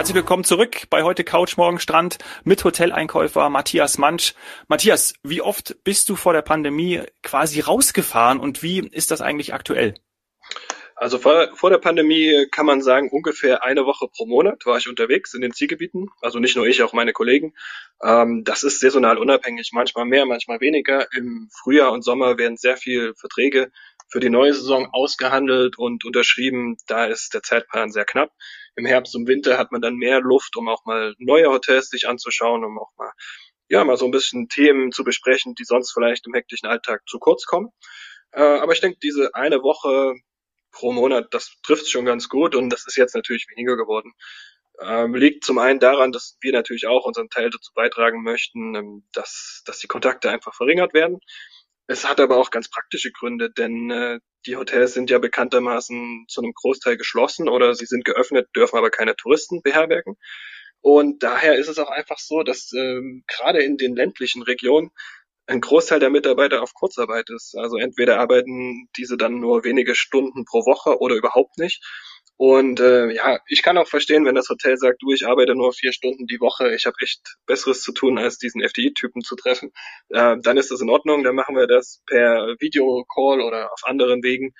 Herzlich willkommen zurück bei heute Couch Morgen Strand mit Hoteleinkäufer Matthias Mansch. Matthias, wie oft bist du vor der Pandemie quasi rausgefahren und wie ist das eigentlich aktuell? Also vor, vor der Pandemie kann man sagen, ungefähr eine Woche pro Monat war ich unterwegs in den Zielgebieten. Also nicht nur ich, auch meine Kollegen. Ähm, das ist saisonal unabhängig, manchmal mehr, manchmal weniger. Im Frühjahr und Sommer werden sehr viele Verträge für die neue Saison ausgehandelt und unterschrieben. Da ist der Zeitplan sehr knapp. Im Herbst und Winter hat man dann mehr Luft, um auch mal neue Hotels sich anzuschauen, um auch mal ja mal so ein bisschen Themen zu besprechen, die sonst vielleicht im hektischen Alltag zu kurz kommen. Äh, aber ich denke, diese eine Woche pro Monat, das trifft schon ganz gut und das ist jetzt natürlich weniger geworden. Ähm, liegt zum einen daran, dass wir natürlich auch unseren Teil dazu beitragen möchten, ähm, dass, dass die Kontakte einfach verringert werden. Es hat aber auch ganz praktische Gründe, denn äh, die Hotels sind ja bekanntermaßen zu einem Großteil geschlossen oder sie sind geöffnet, dürfen aber keine Touristen beherbergen. Und daher ist es auch einfach so, dass ähm, gerade in den ländlichen Regionen ein Großteil der Mitarbeiter auf Kurzarbeit ist. Also entweder arbeiten diese dann nur wenige Stunden pro Woche oder überhaupt nicht. Und äh, ja, ich kann auch verstehen, wenn das Hotel sagt, du, ich arbeite nur vier Stunden die Woche, ich habe echt Besseres zu tun, als diesen FDI-Typen zu treffen, äh, dann ist das in Ordnung, dann machen wir das per Videocall oder auf anderen Wegen.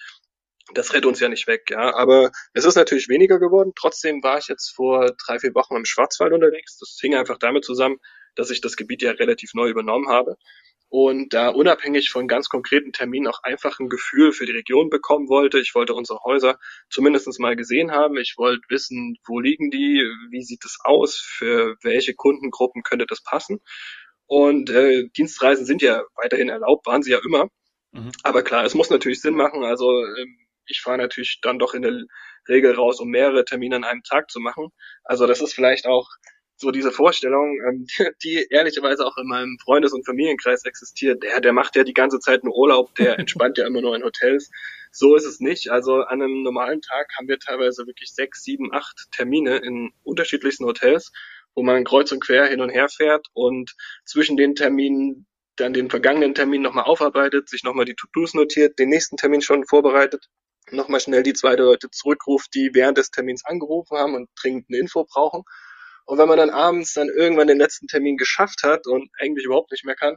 Das rennt uns ja nicht weg, ja. Aber es ist natürlich weniger geworden. Trotzdem war ich jetzt vor drei, vier Wochen im Schwarzwald unterwegs. Das hing einfach damit zusammen, dass ich das Gebiet ja relativ neu übernommen habe und da unabhängig von ganz konkreten Terminen auch einfach ein Gefühl für die Region bekommen wollte. Ich wollte unsere Häuser zumindest mal gesehen haben. Ich wollte wissen, wo liegen die, wie sieht es aus, für welche Kundengruppen könnte das passen. Und äh, Dienstreisen sind ja weiterhin erlaubt, waren sie ja immer. Mhm. Aber klar, es muss natürlich Sinn machen. Also äh, ich fahre natürlich dann doch in der Regel raus, um mehrere Termine an einem Tag zu machen. Also das ist vielleicht auch so diese Vorstellung, ähm, die, die ehrlicherweise auch in meinem Freundes- und Familienkreis existiert, der, der macht ja die ganze Zeit einen Urlaub, der entspannt ja immer nur in Hotels. So ist es nicht. Also an einem normalen Tag haben wir teilweise wirklich sechs, sieben, acht Termine in unterschiedlichsten Hotels, wo man kreuz und quer hin und her fährt und zwischen den Terminen dann den vergangenen Termin nochmal aufarbeitet, sich nochmal die To-Dos notiert, den nächsten Termin schon vorbereitet, nochmal schnell die zwei Leute zurückruft, die während des Termins angerufen haben und dringend eine Info brauchen und wenn man dann abends dann irgendwann den letzten Termin geschafft hat und eigentlich überhaupt nicht mehr kann,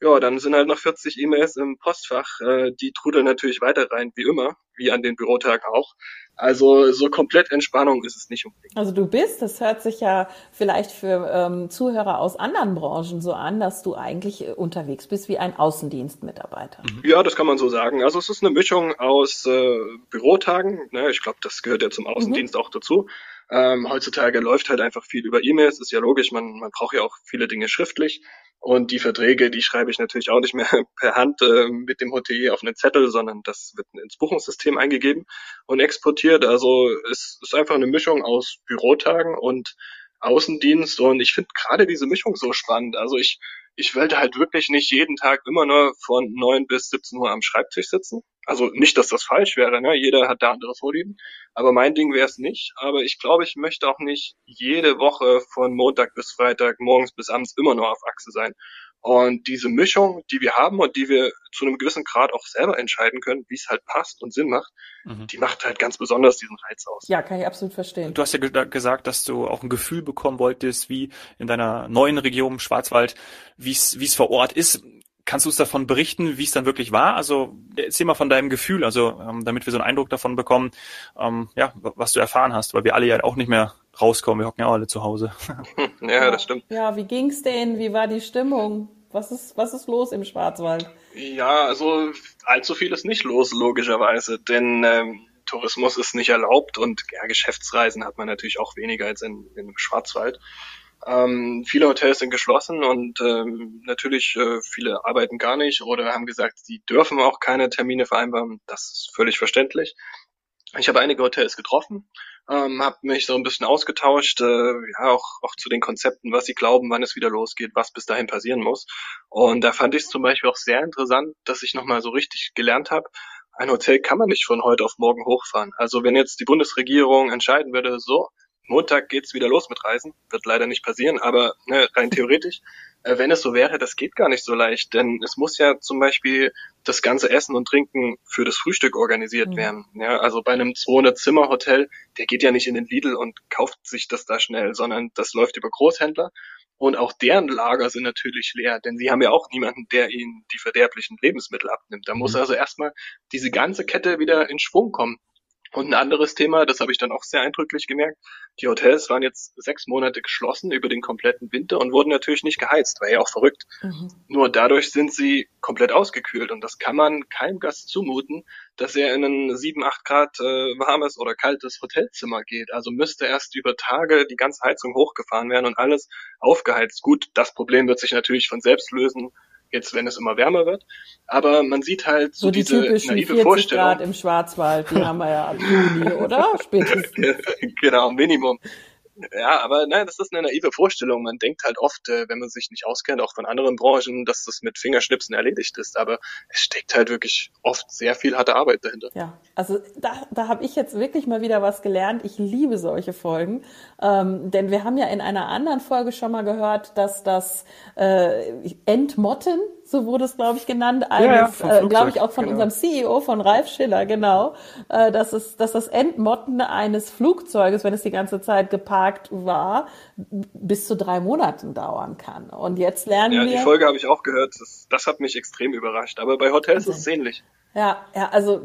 ja, dann sind halt noch 40 E-Mails im Postfach. Äh, die trudeln natürlich weiter rein, wie immer, wie an den Bürotagen auch. Also so komplett Entspannung ist es nicht unbedingt. Also du bist, das hört sich ja vielleicht für ähm, Zuhörer aus anderen Branchen so an, dass du eigentlich unterwegs bist wie ein Außendienstmitarbeiter. Mhm. Ja, das kann man so sagen. Also es ist eine Mischung aus äh, Bürotagen. Ne? Ich glaube, das gehört ja zum Außendienst mhm. auch dazu. Ähm, heutzutage läuft halt einfach viel über E-Mails, ist ja logisch, man, man braucht ja auch viele Dinge schriftlich. Und die Verträge, die schreibe ich natürlich auch nicht mehr per Hand äh, mit dem Hotelier auf einen Zettel, sondern das wird ins Buchungssystem eingegeben und exportiert. Also es ist einfach eine Mischung aus Bürotagen und Außendienst. Und ich finde gerade diese Mischung so spannend. Also ich, ich wollte halt wirklich nicht jeden Tag immer nur von neun bis 17 Uhr am Schreibtisch sitzen, also nicht, dass das falsch wäre, ne? jeder hat da andere Vorlieben, aber mein Ding wäre es nicht. Aber ich glaube, ich möchte auch nicht jede Woche von Montag bis Freitag, morgens bis abends immer nur auf Achse sein. Und diese Mischung, die wir haben und die wir zu einem gewissen Grad auch selber entscheiden können, wie es halt passt und Sinn macht, mhm. die macht halt ganz besonders diesen Reiz aus. Ja, kann ich absolut verstehen. Du hast ja gesagt, dass du auch ein Gefühl bekommen wolltest, wie in deiner neuen Region Schwarzwald, wie es wie es vor Ort ist. Kannst du uns davon berichten, wie es dann wirklich war? Also erzähl mal von deinem Gefühl, also ähm, damit wir so einen Eindruck davon bekommen, ähm, ja, was du erfahren hast, weil wir alle ja auch nicht mehr rauskommen, wir hocken ja auch alle zu Hause. ja, das stimmt. Ja, wie ging's denen? Wie war die Stimmung? Was ist, was ist los im Schwarzwald? Ja, also allzu viel ist nicht los, logischerweise, denn ähm, Tourismus ist nicht erlaubt und ja, Geschäftsreisen hat man natürlich auch weniger als in, in Schwarzwald. Ähm, viele Hotels sind geschlossen und ähm, natürlich äh, viele arbeiten gar nicht oder haben gesagt, sie dürfen auch keine Termine vereinbaren. Das ist völlig verständlich. Ich habe einige Hotels getroffen, ähm, habe mich so ein bisschen ausgetauscht, äh, ja auch, auch zu den Konzepten, was sie glauben, wann es wieder losgeht, was bis dahin passieren muss. Und da fand ich es zum Beispiel auch sehr interessant, dass ich nochmal so richtig gelernt habe, ein Hotel kann man nicht von heute auf morgen hochfahren. Also wenn jetzt die Bundesregierung entscheiden würde, so, Montag geht's wieder los mit Reisen. Wird leider nicht passieren, aber ne, rein theoretisch, äh, wenn es so wäre, das geht gar nicht so leicht, denn es muss ja zum Beispiel das ganze Essen und Trinken für das Frühstück organisiert mhm. werden. Ja, also bei einem 200-Zimmer-Hotel, der geht ja nicht in den Lidl und kauft sich das da schnell, sondern das läuft über Großhändler und auch deren Lager sind natürlich leer, denn sie haben ja auch niemanden, der ihnen die verderblichen Lebensmittel abnimmt. Da muss mhm. also erstmal diese ganze Kette wieder in Schwung kommen. Und ein anderes Thema, das habe ich dann auch sehr eindrücklich gemerkt, die Hotels waren jetzt sechs Monate geschlossen über den kompletten Winter und wurden natürlich nicht geheizt, war ja auch verrückt. Mhm. Nur dadurch sind sie komplett ausgekühlt und das kann man keinem Gast zumuten, dass er in ein sieben, acht Grad äh, warmes oder kaltes Hotelzimmer geht. Also müsste erst über Tage die ganze Heizung hochgefahren werden und alles aufgeheizt. Gut, das Problem wird sich natürlich von selbst lösen, jetzt wenn es immer wärmer wird. Aber man sieht halt so, so die diese typischen naive 40 Vorstellung. Grad im Schwarzwald, die haben wir ja ab Juni, oder? Spätestens. genau, Minimum. Ja, aber nein, das ist eine naive Vorstellung. Man denkt halt oft, äh, wenn man sich nicht auskennt, auch von anderen Branchen, dass das mit Fingerschnipsen erledigt ist. Aber es steckt halt wirklich oft sehr viel harte Arbeit dahinter. Ja, also da, da habe ich jetzt wirklich mal wieder was gelernt. Ich liebe solche Folgen, ähm, denn wir haben ja in einer anderen Folge schon mal gehört, dass das äh, Entmotten so wurde es, glaube ich, genannt, eines, ja, ja, äh, glaube ich, auch von genau. unserem CEO, von Ralf Schiller, genau, äh, dass, es, dass das Entmotten eines Flugzeuges, wenn es die ganze Zeit geparkt war, bis zu drei Monaten dauern kann. Und jetzt lernen ja, wir... Ja, die Folge habe ich auch gehört. Das, das hat mich extrem überrascht. Aber bei Hotels ist es ähnlich. Ja, ja, also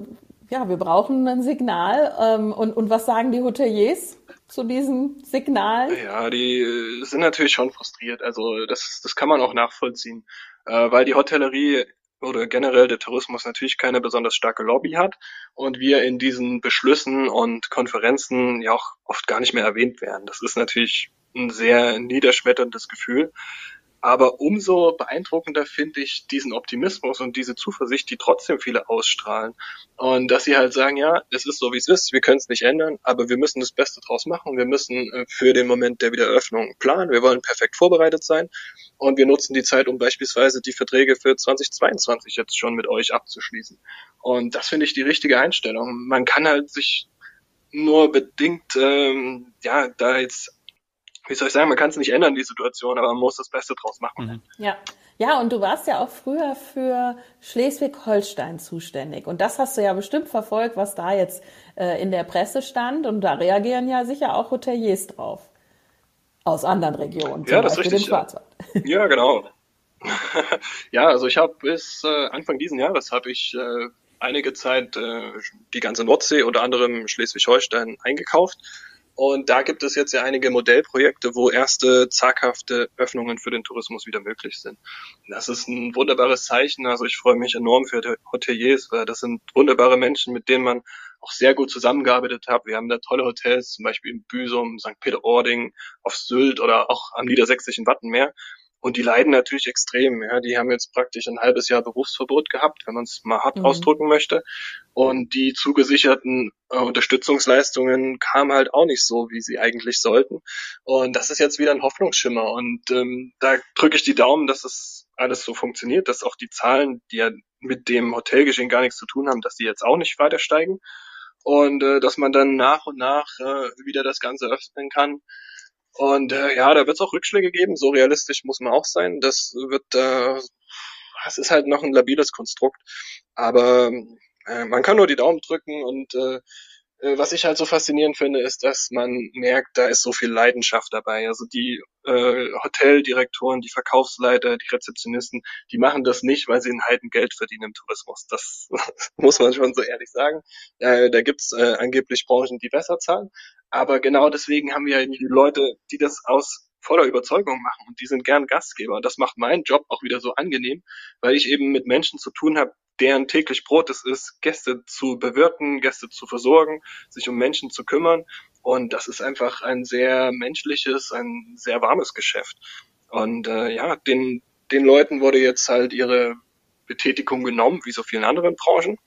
ja, wir brauchen ein Signal. Ähm, und, und was sagen die Hoteliers? Zu diesem Signal? Ja, die äh, sind natürlich schon frustriert. Also das, das kann man auch nachvollziehen äh, weil die Hotellerie oder generell der Tourismus natürlich keine besonders starke Lobby hat und wir in diesen Beschlüssen und Konferenzen ja auch oft gar nicht mehr erwähnt werden. Das ist natürlich ein sehr niederschmetterndes Gefühl. Aber umso beeindruckender finde ich diesen Optimismus und diese Zuversicht, die trotzdem viele ausstrahlen. Und dass sie halt sagen, ja, es ist so, wie es ist, wir können es nicht ändern, aber wir müssen das Beste draus machen. Wir müssen äh, für den Moment der Wiedereröffnung planen. Wir wollen perfekt vorbereitet sein. Und wir nutzen die Zeit, um beispielsweise die Verträge für 2022 jetzt schon mit euch abzuschließen. Und das finde ich die richtige Einstellung. Man kann halt sich nur bedingt, ähm, ja, da jetzt wie soll ich sagen, man kann es nicht ändern, die Situation, aber man muss das Beste draus machen. Mhm. Ja. Ja, und du warst ja auch früher für Schleswig-Holstein zuständig. Und das hast du ja bestimmt verfolgt, was da jetzt äh, in der Presse stand. Und da reagieren ja sicher auch Hoteliers drauf. Aus anderen Regionen, zum ja, das Beispiel ist richtig, den Schwarzwald. Ja, genau. ja, also ich habe bis äh, Anfang diesen Jahres habe ich äh, einige Zeit äh, die ganze Nordsee, unter anderem Schleswig-Holstein, eingekauft und da gibt es jetzt ja einige Modellprojekte, wo erste zaghafte Öffnungen für den Tourismus wieder möglich sind. Das ist ein wunderbares Zeichen. Also ich freue mich enorm für die Hoteliers, weil das sind wunderbare Menschen, mit denen man auch sehr gut zusammengearbeitet hat. Wir haben da tolle Hotels, zum Beispiel in Büsum, St. Peter-Ording, auf Sylt oder auch am niedersächsischen Wattenmeer. Und die leiden natürlich extrem. Ja. Die haben jetzt praktisch ein halbes Jahr Berufsverbot gehabt, wenn man es mal hart mhm. ausdrücken möchte. Und die zugesicherten äh, Unterstützungsleistungen kamen halt auch nicht so, wie sie eigentlich sollten. Und das ist jetzt wieder ein Hoffnungsschimmer. Und ähm, da drücke ich die Daumen, dass es alles so funktioniert, dass auch die Zahlen, die ja mit dem Hotelgeschehen gar nichts zu tun haben, dass die jetzt auch nicht weiter steigen. Und äh, dass man dann nach und nach äh, wieder das Ganze öffnen kann. Und äh, ja, da wird es auch Rückschläge geben, so realistisch muss man auch sein. Das wird, äh, es ist halt noch ein labiles Konstrukt. Aber äh, man kann nur die Daumen drücken und äh, was ich halt so faszinierend finde, ist, dass man merkt, da ist so viel Leidenschaft dabei. Also die äh, Hoteldirektoren, die Verkaufsleiter, die Rezeptionisten, die machen das nicht, weil sie ein Heiden Geld verdienen im Tourismus. Das muss man schon so ehrlich sagen. Äh, da gibt's äh, angeblich Branchen, die besser zahlen. Aber genau deswegen haben wir ja die Leute, die das aus voller Überzeugung machen und die sind gern Gastgeber. Und das macht meinen Job auch wieder so angenehm, weil ich eben mit Menschen zu tun habe, deren täglich Brot es ist, Gäste zu bewirten, Gäste zu versorgen, sich um Menschen zu kümmern. Und das ist einfach ein sehr menschliches, ein sehr warmes Geschäft. Und äh, ja, den, den Leuten wurde jetzt halt ihre Betätigung genommen, wie so vielen anderen Branchen.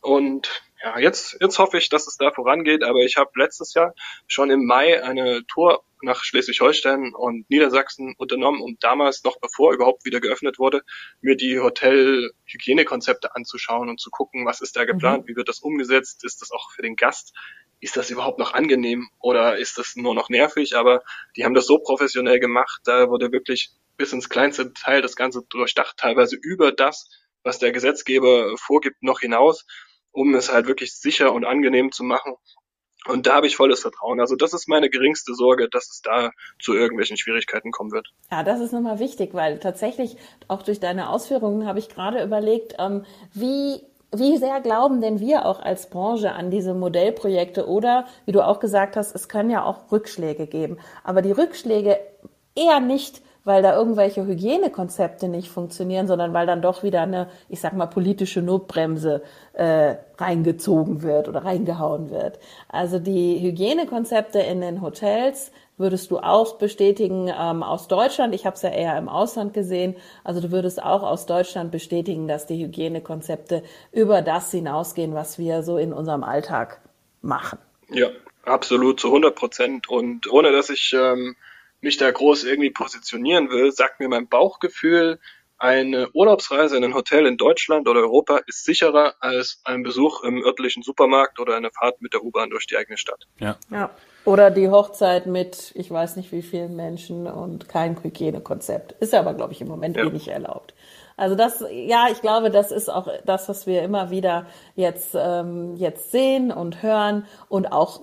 Und ja, jetzt, jetzt hoffe ich, dass es da vorangeht, aber ich habe letztes Jahr schon im Mai eine Tour nach Schleswig-Holstein und Niedersachsen unternommen, um damals noch bevor überhaupt wieder geöffnet wurde, mir die Hotel-Hygienekonzepte anzuschauen und zu gucken, was ist da geplant, mhm. wie wird das umgesetzt, ist das auch für den Gast ist das überhaupt noch angenehm oder ist das nur noch nervig? Aber die haben das so professionell gemacht, da wurde wirklich bis ins kleinste Teil das Ganze durchdacht, teilweise über das, was der Gesetzgeber vorgibt, noch hinaus, um es halt wirklich sicher und angenehm zu machen. Und da habe ich volles Vertrauen. Also das ist meine geringste Sorge, dass es da zu irgendwelchen Schwierigkeiten kommen wird. Ja, das ist nochmal wichtig, weil tatsächlich auch durch deine Ausführungen habe ich gerade überlegt, ähm, wie wie sehr glauben denn wir auch als Branche an diese Modellprojekte oder, wie du auch gesagt hast, es können ja auch Rückschläge geben. Aber die Rückschläge eher nicht, weil da irgendwelche Hygienekonzepte nicht funktionieren, sondern weil dann doch wieder eine, ich sag mal, politische Notbremse äh, reingezogen wird oder reingehauen wird. Also die Hygienekonzepte in den Hotels würdest du auch bestätigen ähm, aus Deutschland. Ich habe es ja eher im Ausland gesehen. Also du würdest auch aus Deutschland bestätigen, dass die Hygienekonzepte über das hinausgehen, was wir so in unserem Alltag machen. Ja, absolut zu 100 Prozent. Und ohne dass ich ähm, mich da groß irgendwie positionieren will, sagt mir mein Bauchgefühl, eine Urlaubsreise in ein Hotel in Deutschland oder Europa ist sicherer als ein Besuch im örtlichen Supermarkt oder eine Fahrt mit der U-Bahn durch die eigene Stadt. Ja. ja. Oder die Hochzeit mit, ich weiß nicht wie vielen Menschen und kein Hygienekonzept. Ist aber, glaube ich, im Moment ja. eh nicht erlaubt. Also das, ja, ich glaube, das ist auch das, was wir immer wieder jetzt, ähm, jetzt sehen und hören und auch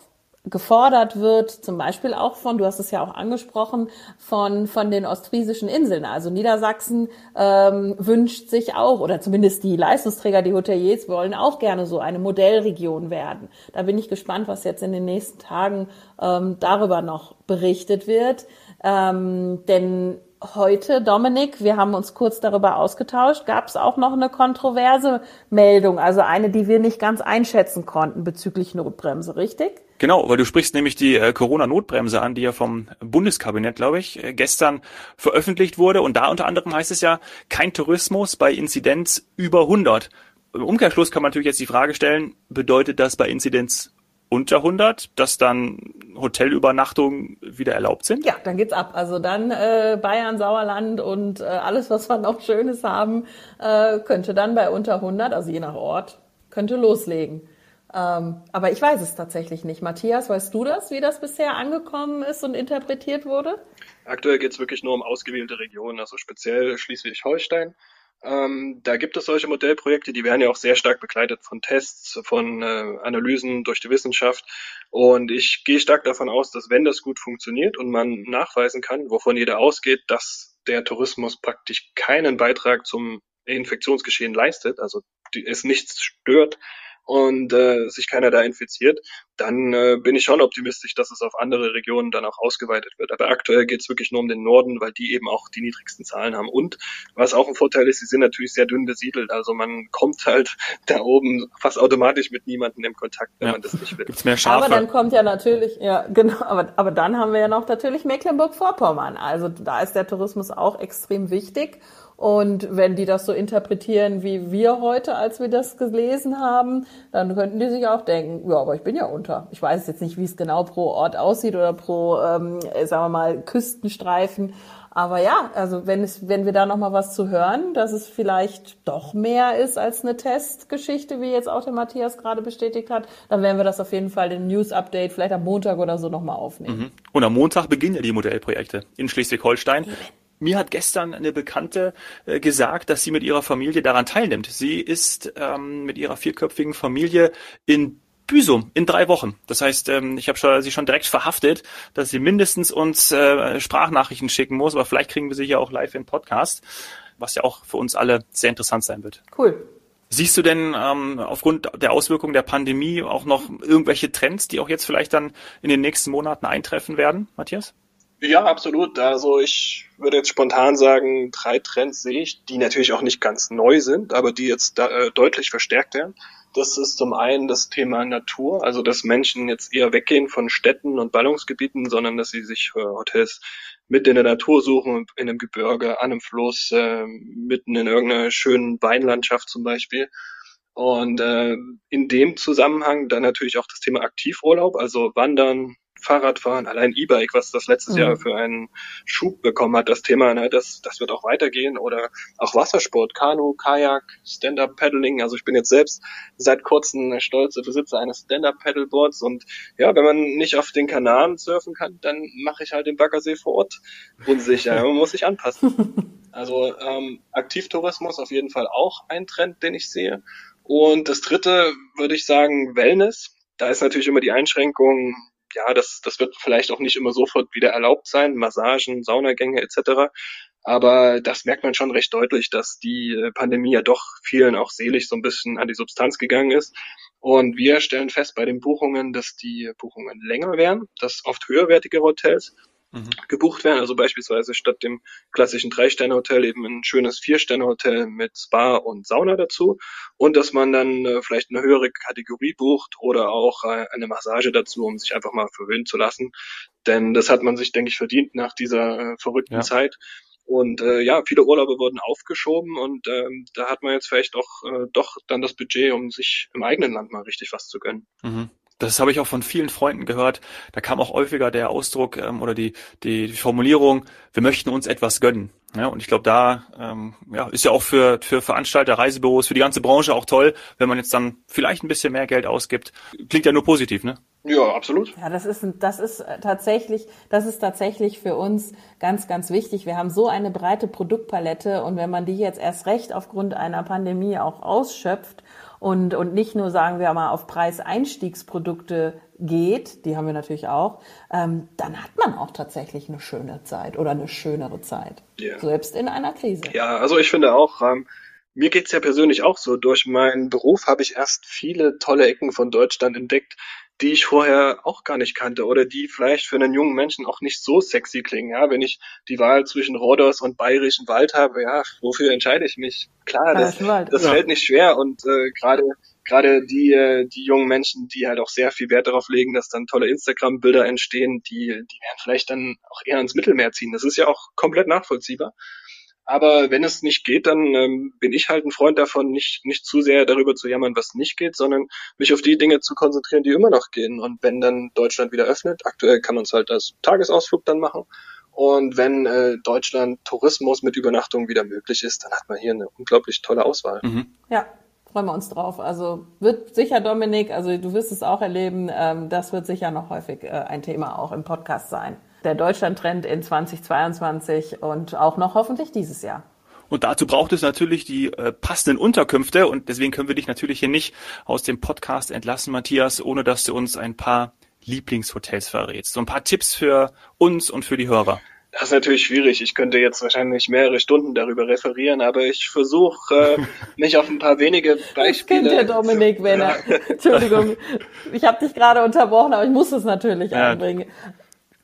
gefordert wird, zum Beispiel auch von, du hast es ja auch angesprochen, von, von den ostfriesischen Inseln. Also Niedersachsen ähm, wünscht sich auch, oder zumindest die Leistungsträger, die Hoteliers wollen auch gerne so eine Modellregion werden. Da bin ich gespannt, was jetzt in den nächsten Tagen ähm, darüber noch berichtet wird. Ähm, denn heute, Dominik, wir haben uns kurz darüber ausgetauscht, gab es auch noch eine kontroverse Meldung, also eine, die wir nicht ganz einschätzen konnten bezüglich Notbremse, richtig? Genau, weil du sprichst nämlich die äh, Corona-Notbremse an, die ja vom Bundeskabinett, glaube ich, äh, gestern veröffentlicht wurde. Und da unter anderem heißt es ja, kein Tourismus bei Inzidenz über 100. Im Umkehrschluss kann man natürlich jetzt die Frage stellen, bedeutet das bei Inzidenz unter 100, dass dann Hotelübernachtungen wieder erlaubt sind? Ja, dann geht's ab. Also dann äh, Bayern, Sauerland und äh, alles, was wir noch Schönes haben, äh, könnte dann bei unter 100, also je nach Ort, könnte loslegen. Ähm, aber ich weiß es tatsächlich nicht. Matthias, weißt du das, wie das bisher angekommen ist und interpretiert wurde? Aktuell geht es wirklich nur um ausgewählte Regionen, also speziell Schleswig-Holstein. Ähm, da gibt es solche Modellprojekte, die werden ja auch sehr stark begleitet von Tests, von äh, Analysen durch die Wissenschaft. Und ich gehe stark davon aus, dass wenn das gut funktioniert und man nachweisen kann, wovon jeder ausgeht, dass der Tourismus praktisch keinen Beitrag zum Infektionsgeschehen leistet, also es nichts stört, und äh, sich keiner da infiziert, dann äh, bin ich schon optimistisch, dass es auf andere Regionen dann auch ausgeweitet wird. Aber aktuell geht es wirklich nur um den Norden, weil die eben auch die niedrigsten Zahlen haben. Und was auch ein Vorteil ist, sie sind natürlich sehr dünn besiedelt. Also man kommt halt da oben fast automatisch mit niemandem im Kontakt, wenn ja. man das nicht will. Gibt's mehr Schafe? Aber dann kommt ja natürlich, ja genau, aber, aber dann haben wir ja noch natürlich Mecklenburg-Vorpommern. Also da ist der Tourismus auch extrem wichtig. Und wenn die das so interpretieren wie wir heute, als wir das gelesen haben, dann könnten die sich auch denken, ja, aber ich bin ja unter. Ich weiß jetzt nicht, wie es genau pro Ort aussieht oder pro, ähm, sagen wir mal, Küstenstreifen. Aber ja, also wenn es, wenn wir da noch mal was zu hören, dass es vielleicht doch mehr ist als eine Testgeschichte, wie jetzt auch der Matthias gerade bestätigt hat, dann werden wir das auf jeden Fall den News Update vielleicht am Montag oder so noch mal aufnehmen. Mhm. Und am Montag beginnen ja die Modellprojekte in Schleswig-Holstein. Mir hat gestern eine Bekannte äh, gesagt, dass sie mit ihrer Familie daran teilnimmt. Sie ist ähm, mit ihrer vierköpfigen Familie in Büsum in drei Wochen. Das heißt, ähm, ich habe sie schon direkt verhaftet, dass sie mindestens uns äh, Sprachnachrichten schicken muss, aber vielleicht kriegen wir sie ja auch live in Podcast, was ja auch für uns alle sehr interessant sein wird. Cool. Siehst du denn ähm, aufgrund der Auswirkungen der Pandemie auch noch irgendwelche Trends, die auch jetzt vielleicht dann in den nächsten Monaten eintreffen werden, Matthias? Ja, absolut. Also ich würde jetzt spontan sagen, drei Trends sehe ich, die natürlich auch nicht ganz neu sind, aber die jetzt da, äh, deutlich verstärkt werden. Das ist zum einen das Thema Natur, also dass Menschen jetzt eher weggehen von Städten und Ballungsgebieten, sondern dass sie sich äh, Hotels mitten in der Natur suchen, in einem Gebirge, an einem Fluss, äh, mitten in irgendeiner schönen Weinlandschaft zum Beispiel. Und äh, in dem Zusammenhang dann natürlich auch das Thema Aktivurlaub, also Wandern, Fahrradfahren, allein E-Bike, was das letztes mhm. Jahr für einen Schub bekommen hat, das Thema, ne, das, das wird auch weitergehen oder auch Wassersport, Kanu, Kajak, Stand-Up-Paddling. Also ich bin jetzt selbst seit kurzem stolzer Besitzer eines Stand-Up-Paddleboards und ja, wenn man nicht auf den Kanaren surfen kann, dann mache ich halt den Baggersee vor Ort unsicher. man muss sich anpassen. Also ähm, Aktivtourismus auf jeden Fall auch ein Trend, den ich sehe. Und das dritte würde ich sagen Wellness. Da ist natürlich immer die Einschränkung, ja, das, das wird vielleicht auch nicht immer sofort wieder erlaubt sein, Massagen, Saunagänge etc. Aber das merkt man schon recht deutlich, dass die äh, Pandemie ja doch vielen auch seelisch so ein bisschen an die Substanz gegangen ist. Und wir stellen fest bei den Buchungen, dass die Buchungen länger werden, dass oft höherwertige Hotels mhm. gebucht werden. Also beispielsweise statt dem klassischen Drei-Sterne-Hotel eben ein schönes Vier-Sterne-Hotel mit Spa und Sauna dazu. Und dass man dann äh, vielleicht eine höhere Kategorie bucht oder auch äh, eine Massage dazu, um sich einfach mal verwöhnen zu lassen. Denn das hat man sich, denke ich, verdient nach dieser äh, verrückten ja. Zeit. Und äh, ja, viele Urlaube wurden aufgeschoben und ähm, da hat man jetzt vielleicht auch äh, doch dann das Budget, um sich im eigenen Land mal richtig was zu gönnen. Mhm. Das habe ich auch von vielen Freunden gehört. Da kam auch häufiger der Ausdruck ähm, oder die, die, die Formulierung, wir möchten uns etwas gönnen. Ja, und ich glaube, da ähm, ja, ist ja auch für, für Veranstalter, Reisebüros, für die ganze Branche auch toll, wenn man jetzt dann vielleicht ein bisschen mehr Geld ausgibt. Klingt ja nur positiv, ne? Ja, absolut. Ja, das ist, das ist tatsächlich, das ist tatsächlich für uns ganz, ganz wichtig. Wir haben so eine breite Produktpalette und wenn man die jetzt erst recht aufgrund einer Pandemie auch ausschöpft und, und nicht nur, sagen wir mal, auf Preiseinstiegsprodukte geht, die haben wir natürlich auch, ähm, dann hat man auch tatsächlich eine schöne Zeit oder eine schönere Zeit. Yeah. Selbst in einer Krise. Ja, also ich finde auch, ähm, mir geht's ja persönlich auch so. Durch meinen Beruf habe ich erst viele tolle Ecken von Deutschland entdeckt, die ich vorher auch gar nicht kannte oder die vielleicht für einen jungen Menschen auch nicht so sexy klingen. Ja, wenn ich die Wahl zwischen Rhodos und Bayerischen Wald habe, ja, wofür entscheide ich mich? Klar, das, das ja. fällt nicht schwer und äh, gerade gerade die äh, die jungen Menschen, die halt auch sehr viel Wert darauf legen, dass dann tolle Instagram-Bilder entstehen, die die werden vielleicht dann auch eher ins Mittelmeer ziehen. Das ist ja auch komplett nachvollziehbar. Aber wenn es nicht geht, dann ähm, bin ich halt ein Freund davon, nicht, nicht zu sehr darüber zu jammern, was nicht geht, sondern mich auf die Dinge zu konzentrieren, die immer noch gehen. Und wenn dann Deutschland wieder öffnet, aktuell kann man es halt als Tagesausflug dann machen. Und wenn äh, Deutschland Tourismus mit Übernachtung wieder möglich ist, dann hat man hier eine unglaublich tolle Auswahl. Mhm. Ja, freuen wir uns drauf. Also wird sicher, Dominik, also du wirst es auch erleben, ähm, das wird sicher noch häufig äh, ein Thema auch im Podcast sein der Deutschland-Trend in 2022 und auch noch hoffentlich dieses Jahr. Und dazu braucht es natürlich die äh, passenden Unterkünfte und deswegen können wir dich natürlich hier nicht aus dem Podcast entlassen, Matthias, ohne dass du uns ein paar Lieblingshotels verrätst. So ein paar Tipps für uns und für die Hörer. Das ist natürlich schwierig. Ich könnte jetzt wahrscheinlich mehrere Stunden darüber referieren, aber ich versuche äh, mich auf ein paar wenige Beispiele. Das kennt der Dominik, wenn er. Entschuldigung, ich habe dich gerade unterbrochen, aber ich muss es natürlich ja. anbringen.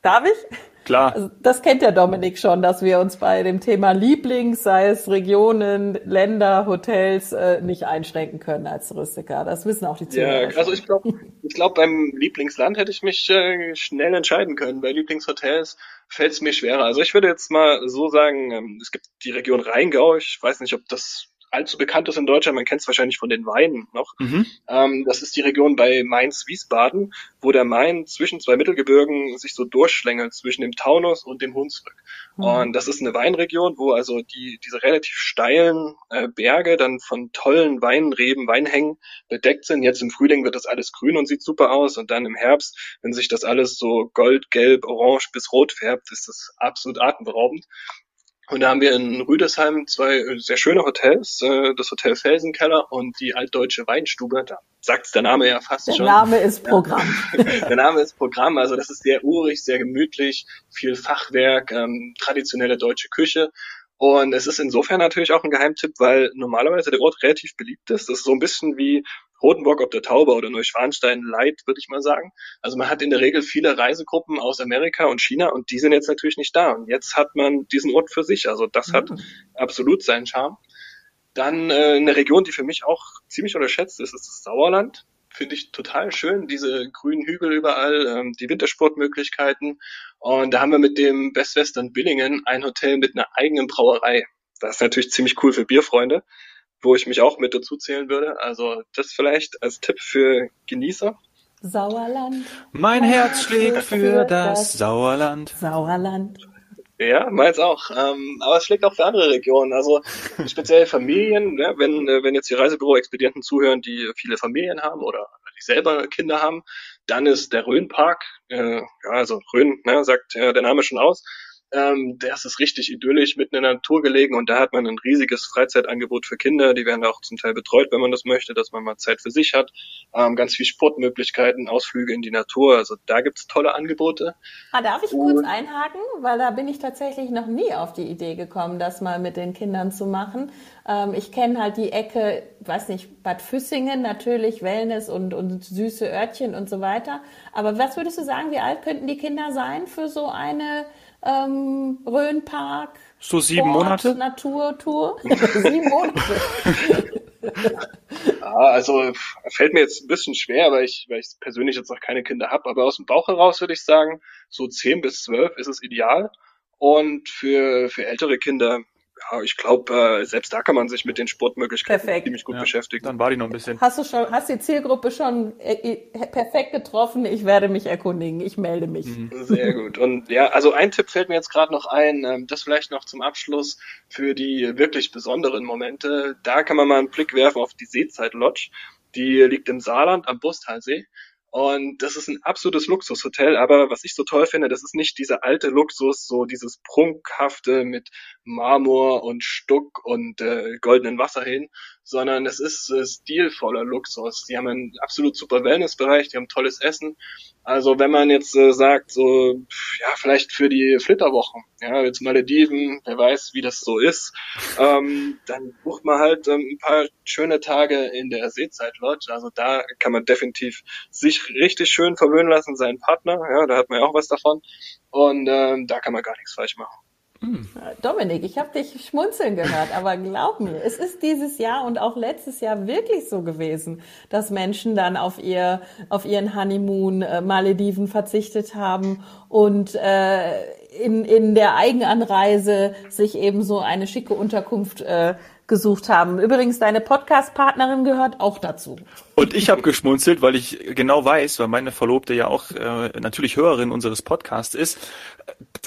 Darf ich? Klar. Also das kennt der Dominik schon, dass wir uns bei dem Thema Lieblings, sei es Regionen, Länder, Hotels, äh, nicht einschränken können als Touristiker. Das wissen auch die Zuhörer. Ja, also ich glaube, ich glaube, beim Lieblingsland hätte ich mich äh, schnell entscheiden können. Bei Lieblingshotels fällt es mir schwerer. Also ich würde jetzt mal so sagen, ähm, es gibt die Region Rheingau. Ich weiß nicht, ob das allzu bekannt ist in Deutschland, man kennt es wahrscheinlich von den Weinen noch. Mhm. Ähm, das ist die Region bei Mainz-Wiesbaden, wo der Main zwischen zwei Mittelgebirgen sich so durchschlängelt, zwischen dem Taunus und dem Hunsrück. Mhm. Und das ist eine Weinregion, wo also die, diese relativ steilen äh, Berge dann von tollen Weinreben, Weinhängen bedeckt sind. Jetzt im Frühling wird das alles grün und sieht super aus. Und dann im Herbst, wenn sich das alles so gold, gelb, orange bis rot färbt, ist das absolut atemberaubend. Und da haben wir in Rüdesheim zwei äh, sehr schöne Hotels, äh, das Hotel Felsenkeller und die Altdeutsche Weinstube. Da sagt's der Name ja fast der schon. Der Name ist Programm. der Name ist Programm, also das ist sehr urig, sehr gemütlich, viel Fachwerk, ähm, traditionelle deutsche Küche. Und es ist insofern natürlich auch ein Geheimtipp, weil normalerweise der Ort relativ beliebt ist. Das ist so ein bisschen wie Rotenburg ob der Tauber oder Neuschwanstein Light, würde ich mal sagen. Also man hat in der Regel viele Reisegruppen aus Amerika und China und die sind jetzt natürlich nicht da. Und jetzt hat man diesen Ort für sich. Also das mhm. hat absolut seinen Charme. Dann äh, eine Region, die für mich auch ziemlich unterschätzt ist, ist das Sauerland. Finde ich total schön, diese grünen Hügel überall, ähm, die Wintersportmöglichkeiten. Und da haben wir mit dem Best Western Billingen ein Hotel mit einer eigenen Brauerei. Das ist natürlich ziemlich cool für Bierfreunde wo ich mich auch mit dazu zählen würde. Also das vielleicht als Tipp für Genießer. Sauerland. Mein Herz schlägt für das Sauerland. Sauerland. Ja, meins auch. Ähm, aber es schlägt auch für andere Regionen. Also speziell Familien, ne? wenn, äh, wenn jetzt die Reisebüro-Expedienten zuhören, die viele Familien haben oder die selber Kinder haben, dann ist der Rhönpark, äh, ja, also Rhön, ne, sagt äh, der Name schon aus, ähm, das ist richtig idyllisch mitten in der Natur gelegen und da hat man ein riesiges Freizeitangebot für Kinder. Die werden auch zum Teil betreut, wenn man das möchte, dass man mal Zeit für sich hat. Ähm, ganz viel Sportmöglichkeiten, Ausflüge in die Natur. Also da gibt's tolle Angebote. Ah, darf ich kurz und, einhaken? Weil da bin ich tatsächlich noch nie auf die Idee gekommen, das mal mit den Kindern zu machen. Ähm, ich kenne halt die Ecke, weiß nicht, Bad Füssingen natürlich, Wellness und, und süße Örtchen und so weiter. Aber was würdest du sagen, wie alt könnten die Kinder sein für so eine ähm, Rhönpark. So sieben Sport, Monate? Naturtour. sieben Monate. ja, also fällt mir jetzt ein bisschen schwer, weil ich, weil ich persönlich jetzt noch keine Kinder habe, aber aus dem Bauch heraus würde ich sagen, so zehn bis zwölf ist es ideal. Und für, für ältere Kinder ja, ich glaube, äh, selbst da kann man sich mit den Sportmöglichkeiten perfekt. ziemlich gut ja, beschäftigen. Dann war die noch ein bisschen. Hast du schon, hast die Zielgruppe schon äh, äh, perfekt getroffen? Ich werde mich erkundigen. Ich melde mich. Mhm. Sehr gut. Und ja, also ein Tipp fällt mir jetzt gerade noch ein, ähm, das vielleicht noch zum Abschluss für die wirklich besonderen Momente. Da kann man mal einen Blick werfen auf die Seezeit Lodge. Die liegt im Saarland am Bustalsee. Und das ist ein absolutes Luxushotel, aber was ich so toll finde, das ist nicht dieser alte Luxus, so dieses prunkhafte mit Marmor und Stuck und äh, goldenen Wasserhähnen, sondern es ist äh, stilvoller Luxus. Die haben einen absolut super Wellnessbereich, die haben tolles Essen. Also wenn man jetzt äh, sagt, so ja vielleicht für die Flitterwochen, ja jetzt Malediven, wer weiß, wie das so ist, ähm, dann bucht man halt ähm, ein paar schöne Tage in der Seezeit Lodge. Also da kann man definitiv sich richtig schön verwöhnen lassen, seinen Partner. Ja, da hat man ja auch was davon. Und ähm, da kann man gar nichts falsch machen. Hm. Dominik, ich habe dich schmunzeln gehört, aber glaub mir, es ist dieses Jahr und auch letztes Jahr wirklich so gewesen, dass Menschen dann auf ihr auf ihren Honeymoon äh, Malediven verzichtet haben und äh, in, in der Eigenanreise sich eben so eine schicke Unterkunft äh, gesucht haben. Übrigens, deine Podcast-Partnerin gehört auch dazu. Und ich habe geschmunzelt, weil ich genau weiß, weil meine Verlobte ja auch äh, natürlich Hörerin unseres Podcasts ist.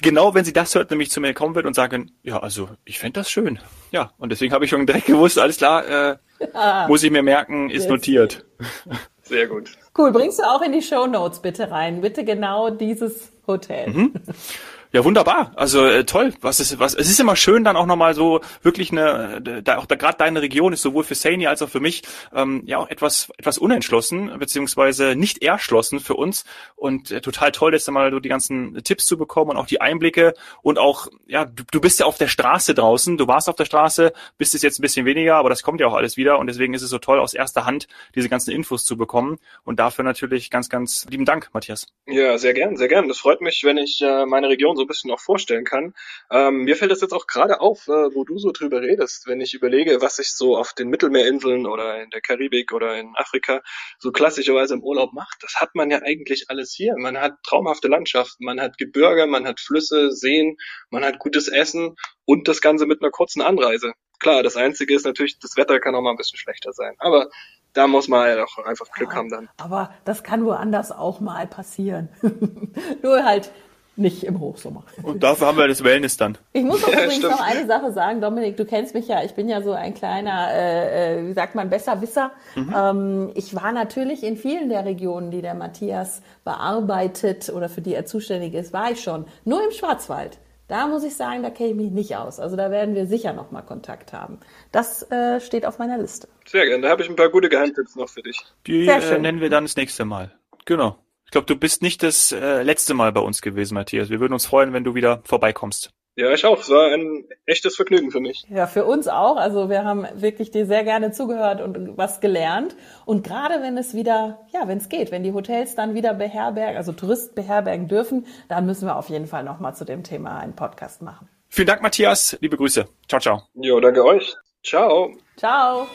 Genau, wenn sie das hört, nämlich zu mir kommen wird und sagen, ja, also ich fände das schön. Ja, und deswegen habe ich schon direkt gewusst, alles klar, äh, ah, muss ich mir merken, ist notiert. Sehr gut. Cool, bringst du auch in die Show Notes bitte rein. Bitte genau dieses Hotel. Mhm. Ja, wunderbar. Also äh, toll. Was ist was? Es ist immer schön, dann auch nochmal so wirklich eine, da auch da gerade deine Region ist sowohl für Sani als auch für mich ähm, ja auch etwas etwas unentschlossen beziehungsweise nicht erschlossen für uns und äh, total toll, jetzt mal so die ganzen Tipps zu bekommen und auch die Einblicke und auch ja du, du bist ja auf der Straße draußen. Du warst auf der Straße, bist es jetzt ein bisschen weniger, aber das kommt ja auch alles wieder und deswegen ist es so toll aus erster Hand diese ganzen Infos zu bekommen und dafür natürlich ganz ganz lieben Dank, Matthias. Ja, sehr gern, sehr gern. Das freut mich, wenn ich äh, meine Region so ein bisschen auch vorstellen kann. Ähm, mir fällt das jetzt auch gerade auf, äh, wo du so drüber redest, wenn ich überlege, was ich so auf den Mittelmeerinseln oder in der Karibik oder in Afrika so klassischerweise im Urlaub macht. Das hat man ja eigentlich alles hier. Man hat traumhafte Landschaften, man hat Gebirge, man hat Flüsse, Seen, man hat gutes Essen und das Ganze mit einer kurzen Anreise. Klar, das Einzige ist natürlich, das Wetter kann auch mal ein bisschen schlechter sein. Aber da muss man halt auch einfach Glück ja, haben dann. Aber das kann woanders auch mal passieren. Nur halt nicht im Hochsommer. Und dafür haben wir das Wellness dann. Ich muss auch ja, übrigens stimmt. noch eine Sache sagen, Dominik, du kennst mich ja, ich bin ja so ein kleiner, äh, äh, wie sagt man, Besserwisser. Mhm. Ähm, ich war natürlich in vielen der Regionen, die der Matthias bearbeitet oder für die er zuständig ist, war ich schon. Nur im Schwarzwald. Da muss ich sagen, da kenne ich mich nicht aus. Also da werden wir sicher nochmal Kontakt haben. Das äh, steht auf meiner Liste. Sehr gerne. Da habe ich ein paar gute Geheimtipps noch für dich. Die äh, nennen wir dann das nächste Mal. Genau. Ich glaube, du bist nicht das äh, letzte Mal bei uns gewesen, Matthias. Wir würden uns freuen, wenn du wieder vorbeikommst. Ja, ich auch. Es war ein echtes Vergnügen für mich. Ja, für uns auch. Also wir haben wirklich dir sehr gerne zugehört und was gelernt. Und gerade wenn es wieder, ja, wenn es geht, wenn die Hotels dann wieder beherbergen, also Touristen beherbergen dürfen, dann müssen wir auf jeden Fall nochmal zu dem Thema einen Podcast machen. Vielen Dank, Matthias. Liebe Grüße. Ciao, ciao. Jo, danke euch. Ciao. Ciao.